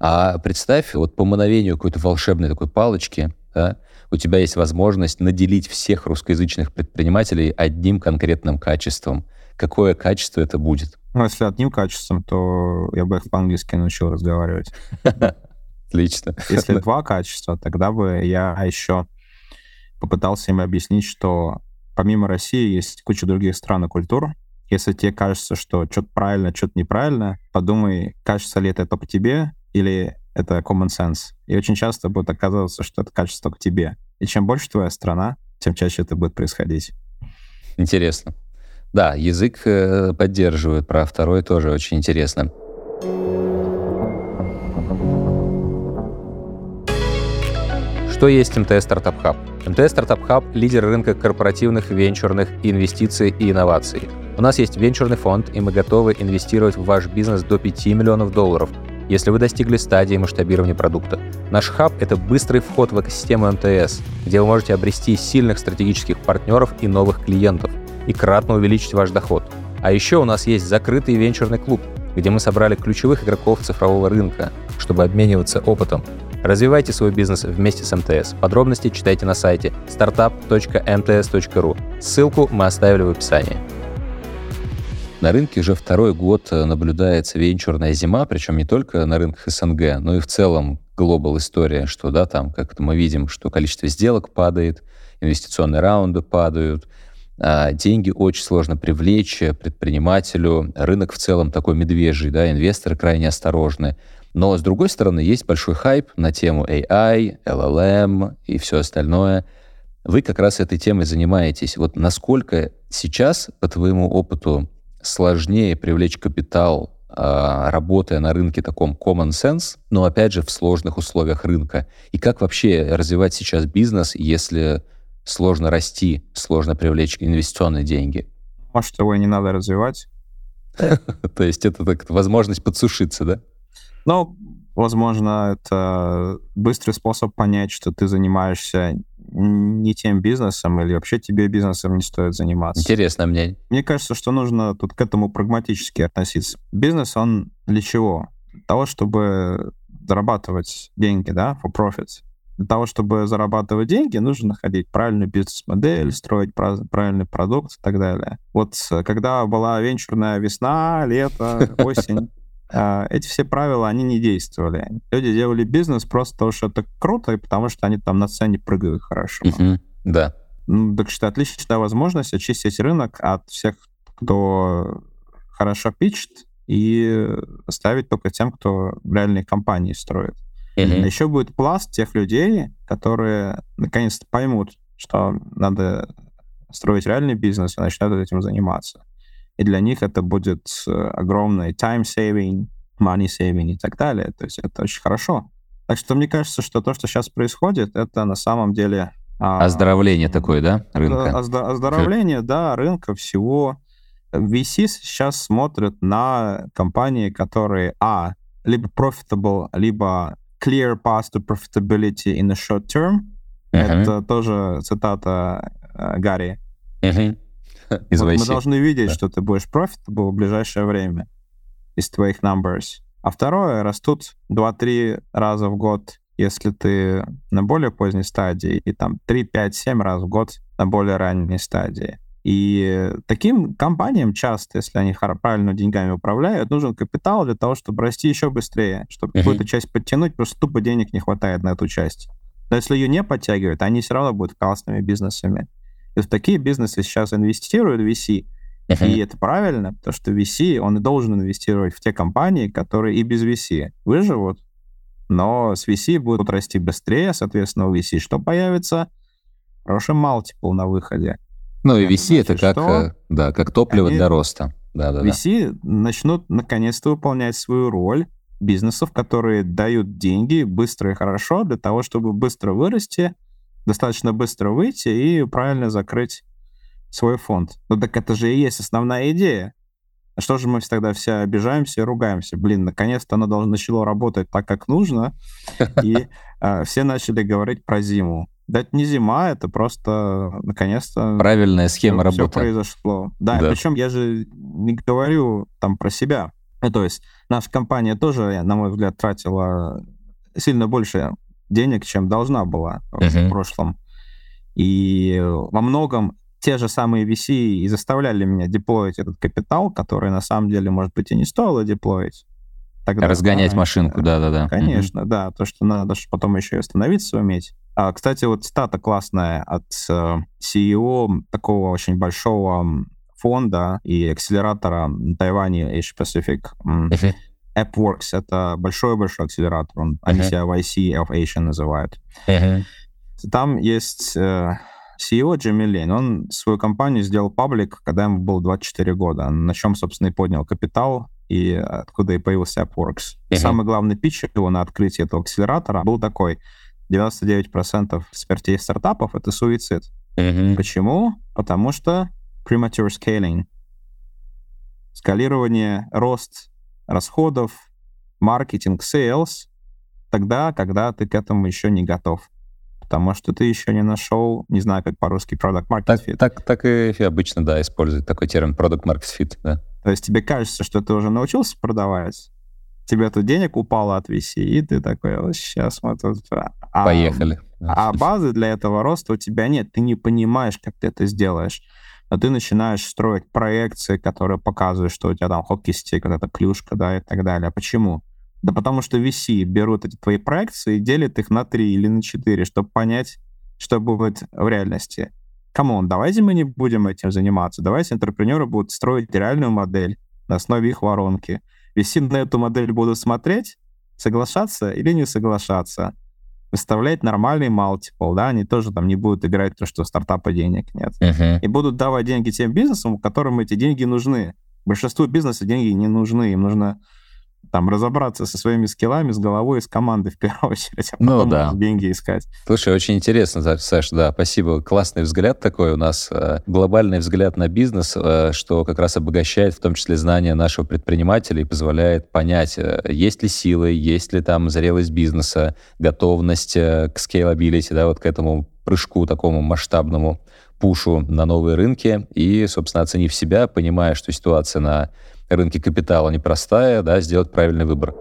А представь, вот по мановению какой-то волшебной такой палочки, да, у тебя есть возможность наделить всех русскоязычных предпринимателей одним конкретным качеством. Какое качество это будет? Ну, если одним качеством, то я бы их по-английски научил разговаривать. [laughs] Отлично. Если два качества, тогда бы я еще попытался им объяснить, что помимо России есть куча других стран и культур. Если тебе кажется, что что-то правильно, что-то неправильно, подумай, кажется ли это только тебе или это common sense. И очень часто будет оказываться, что это качество только тебе. И чем больше твоя страна, тем чаще это будет происходить. Интересно. Да, язык э, поддерживает, про второй тоже очень интересно. Что есть МТС Стартап Хаб? МТС Стартап Хаб – лидер рынка корпоративных, венчурных инвестиций и инноваций. У нас есть венчурный фонд, и мы готовы инвестировать в ваш бизнес до 5 миллионов долларов, если вы достигли стадии масштабирования продукта. Наш хаб – это быстрый вход в экосистему МТС, где вы можете обрести сильных стратегических партнеров и новых клиентов, и кратно увеличить ваш доход. А еще у нас есть закрытый венчурный клуб, где мы собрали ключевых игроков цифрового рынка, чтобы обмениваться опытом. Развивайте свой бизнес вместе с МТС. Подробности читайте на сайте startup.mts.ru. Ссылку мы оставили в описании. На рынке уже второй год э, наблюдается венчурная зима, причем не только на рынках СНГ, но и в целом глобал история, что да, там как-то мы видим, что количество сделок падает, инвестиционные раунды падают, деньги очень сложно привлечь предпринимателю, рынок в целом такой медвежий, да, инвесторы крайне осторожны. Но, с другой стороны, есть большой хайп на тему AI, LLM и все остальное. Вы как раз этой темой занимаетесь. Вот насколько сейчас, по твоему опыту, сложнее привлечь капитал, а, работая на рынке таком common sense, но опять же в сложных условиях рынка. И как вообще развивать сейчас бизнес, если сложно расти, сложно привлечь инвестиционные деньги? Может, его и не надо развивать. [laughs] То есть это так, возможность подсушиться, да? Ну, возможно, это быстрый способ понять, что ты занимаешься не тем бизнесом или вообще тебе бизнесом не стоит заниматься. Интересно мне. Мне кажется, что нужно тут к этому прагматически относиться. Бизнес, он для чего? Для того, чтобы зарабатывать деньги, да, for profit. Для того, чтобы зарабатывать деньги, нужно находить правильную бизнес-модель, строить правильный продукт и так далее. Вот когда была венчурная весна, лето, [laughs] осень, эти все правила, они не действовали. Люди делали бизнес просто потому, что это круто, и потому что они там на сцене прыгают хорошо. Да. Ну, так что отличная возможность очистить рынок от всех, кто хорошо пичет, и оставить только тем, кто реальные компании строит. А еще будет пласт тех людей, которые наконец-то поймут, что надо строить реальный бизнес и начнут этим заниматься и для них это будет огромный time saving, money saving и так далее. То есть это очень хорошо. Так что мне кажется, что то, что сейчас происходит, это на самом деле... Оздоровление а, такое, да, рынка? Оздо- оздоровление, да, рынка всего. VC сейчас смотрят на компании, которые, а, либо profitable, либо clear path to profitability in the short term. Uh-huh. Это тоже цитата э, Гарри. Uh-huh. Из вот мы должны видеть, Да. что ты будешь profitable в ближайшее время из твоих numbers. А второе, растут 2-3 раза в год, если ты на более поздней стадии, и там 3, 5, 7 раз в год на более ранней стадии. И таким компаниям часто, если они правильно деньгами управляют, нужен капитал для того, чтобы расти еще быстрее, чтобы Мгм. какую-то часть подтянуть, просто тупо денег не хватает на эту часть. Но если ее не подтягивают, они все равно будут классными бизнесами. И в такие бизнесы сейчас инвестируют VC, uh-huh. и это правильно, потому что VC, он и должен инвестировать в те компании, которые и без VC выживут, но с VC будут расти быстрее, соответственно, у VC что появится? Хороший multiple на выходе. Ну и VC это, как, что? Э, да, как топливо они, для роста. Да, да, VC да. начнут наконец-то выполнять свою роль бизнесов, которые дают деньги быстро и хорошо для того, чтобы быстро вырасти, достаточно быстро выйти и правильно закрыть свой фонд. Ну так это же и есть основная идея. А что же мы тогда все обижаемся и ругаемся? Блин, наконец-то оно должно начало работать так, как нужно, и а, все начали говорить про зиму. Да это не зима, это просто наконец-то... Правильная схема работы. Все произошло. Да, да. причем я же не говорю там про себя. Ну, то есть наша компания тоже, на мой взгляд, тратила сильно больше денег, чем должна была uh-huh. в прошлом. И во многом те же самые VC и заставляли меня деплоить этот капитал, который на самом деле, может быть, и не стоило деплоить. Тогда, Разгонять а, машинку, да-да-да. Конечно, mm-hmm. да, то, что надо потом еще и остановиться уметь. А, кстати, вот стата классная от э, CEO такого очень большого фонда и акселератора в Тайване Asia Pacific. Uh-huh. AppWorks — это большой-большой акселератор. Он, uh-huh. Они себя YC of Asia называют. Uh-huh. Там есть э, CEO Джимми Лейн. Он свою компанию сделал паблик, когда ему было 24 года, на чем, собственно, и поднял капитал, и откуда и появился AppWorks. Uh-huh. Самый главный питч его на открытии этого акселератора был такой. 99% смертей стартапов — это суицид. Uh-huh. Почему? Потому что premature scaling. Скалирование, рост расходов, маркетинг, sales, тогда, когда ты к этому еще не готов. Потому что ты еще не нашел, не знаю, как по-русски, product market так, fit. Так, так и обычно, да, используют такой термин product market fit, да. То есть тебе кажется, что ты уже научился продавать, тебе тут денег упало от VC, и ты такой, вот сейчас мы тут... А, Поехали. А базы для этого роста у тебя нет, ты не понимаешь, как ты это сделаешь но ты начинаешь строить проекции, которые показывают, что у тебя там hockey stick, вот эта клюшка, да, и так далее. Почему? Да потому что VC берут эти твои проекции и делят их на три или на четыре, чтобы понять, что будет в реальности. Come on, давайте мы не будем этим заниматься. Давайте entrepreneur ы будут строить реальную модель на основе их воронки. VC на эту модель будут смотреть, соглашаться или не соглашаться выставлять нормальный multiple, да, они тоже там не будут играть то, что стартапа денег нет. Uh-huh. И будут давать деньги тем бизнесам, которым эти деньги нужны. Большинству бизнеса деньги не нужны, им нужно там разобраться со своими скиллами, с головой, с командой в первую [laughs] очередь, а ну, да. деньги искать. Слушай, очень интересно, Саш, да, спасибо. Классный взгляд такой у нас, э, глобальный взгляд на бизнес, э, что как раз обогащает в том числе знания нашего предпринимателя и позволяет понять, э, есть ли силы, есть ли там зрелость бизнеса, готовность к scalability, да, вот к этому прыжку такому масштабному пушу на новые рынки и, собственно, оценив себя, понимая, что ситуация на рынке капитала непростая, да, сделать правильный выбор.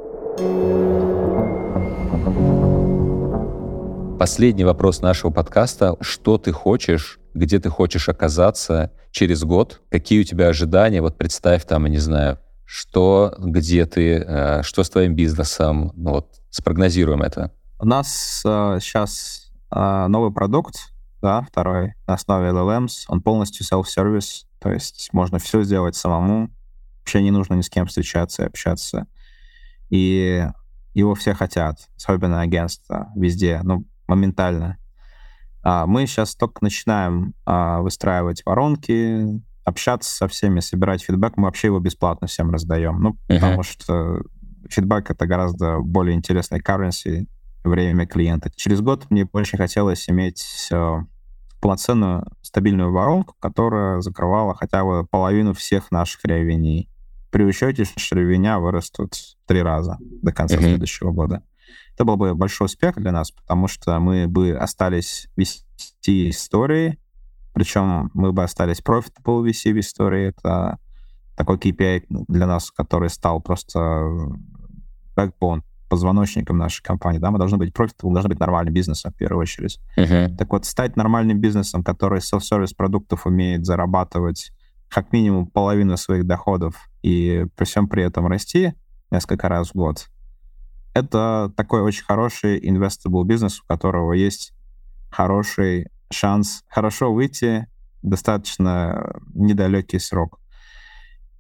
Последний вопрос нашего подкаста. Что ты хочешь, где ты хочешь оказаться через год? Какие у тебя ожидания? Вот представь там, не знаю, что, где ты, э, что с твоим бизнесом? Ну, вот, спрогнозируем это. У нас э, сейчас э, новый продукт, да, второй, на основе LLMs. Он полностью self-service, то есть можно все сделать самому. Вообще не нужно ни с кем встречаться и общаться. И его все хотят, особенно агентства, везде, ну, моментально. А мы сейчас только начинаем а, выстраивать воронки, общаться со всеми, собирать фидбэк. Мы вообще его бесплатно всем раздаем. Ну, uh-huh. потому что фидбэк — это гораздо более интересный currency, время клиента. Через год мне очень хотелось иметь э, полноценную стабильную воронку, которая закрывала хотя бы половину всех наших ревений при учете, что ревеня вырастут в три раза до конца mm-hmm. следующего года. Это был бы большой успех для нас, потому что мы бы остались вести истории, причем мы бы остались profitable вести в истории. Это такой KPI для нас, который стал просто backbone, позвоночником нашей компании. Да, мы должны быть profitable, должны быть нормальным бизнесом в первую очередь. Uh-huh. Так вот, стать нормальным бизнесом, который self-service продуктов умеет зарабатывать как минимум половину своих доходов и при всем при этом расти несколько раз в год, это такой очень хороший investable бизнес, у которого есть хороший шанс хорошо выйти достаточно недалекий срок.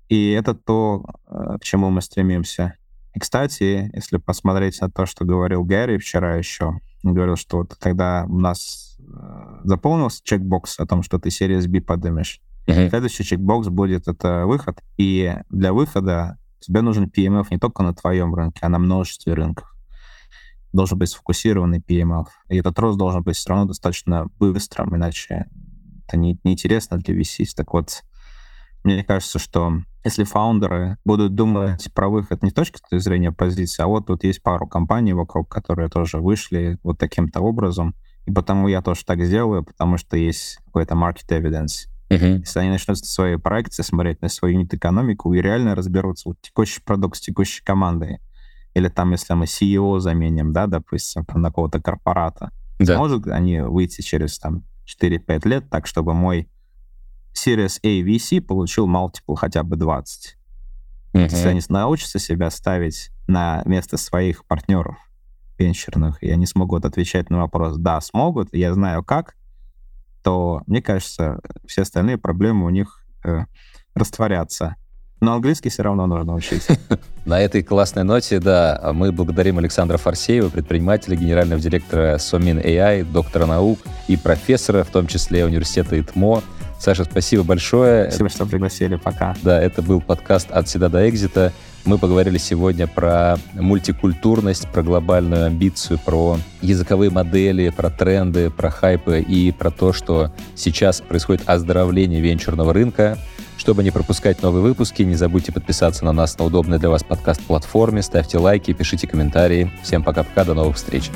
И это то, э, к чему мы стремимся. И, кстати, если посмотреть на то, что говорил Гэри вчера еще, он говорил, что вот когда у нас э, заполнился чекбокс о том, что ты Series B поднимешь, uh-huh. следующий чекбокс будет это выход. И для выхода тебе нужен PMF не только на твоем рынке, а на множестве рынков. Должен быть сфокусированный PMF. И этот рост должен быть все равно достаточно быстрым, иначе это не, неинтересно для VC. Так вот, мне кажется, что если фаундеры будут думать про выход не с точки зрения позиции, а вот тут есть пару компаний вокруг, которые тоже вышли вот таким-то образом, и потому я тоже так сделаю, потому что есть какой-то market evidence. Uh-huh. Если они начнут свои проекции смотреть на свою юнит-экономику и реально разберутся, вот текущий продукт с текущей командой, или там, если мы CEO заменим, да, допустим, на какого-то корпората, да. смогут они выйти через там 4-5 лет так, чтобы мой Series A VC получил multiple хотя бы 20. Mm-hmm. Если они научатся себя ставить на место своих партнеров венчурных, и они смогут отвечать на вопрос «да, смогут, я знаю как», то, мне кажется, все остальные проблемы у них э, растворятся. Но английский все равно нужно учить. [laughs] На этой классной ноте, да, мы благодарим Александра Фарсеева, предпринимателя, генерального директора Сомин AI, доктора наук и профессора, в том числе университета ИТМО. Саша, спасибо большое. Спасибо, что пригласили. Пока. Да, это был подкаст «От седа до экзита». Мы поговорили сегодня про мультикультурность, про глобальную амбицию, про языковые модели, про тренды, про хайпы и про то, что сейчас происходит оздоровление венчурного рынка. Чтобы не пропускать новые выпуски, не забудьте подписаться на нас на удобной для вас подкаст-платформе, ставьте лайки, пишите комментарии. Всем пока-пока, до новых встреч.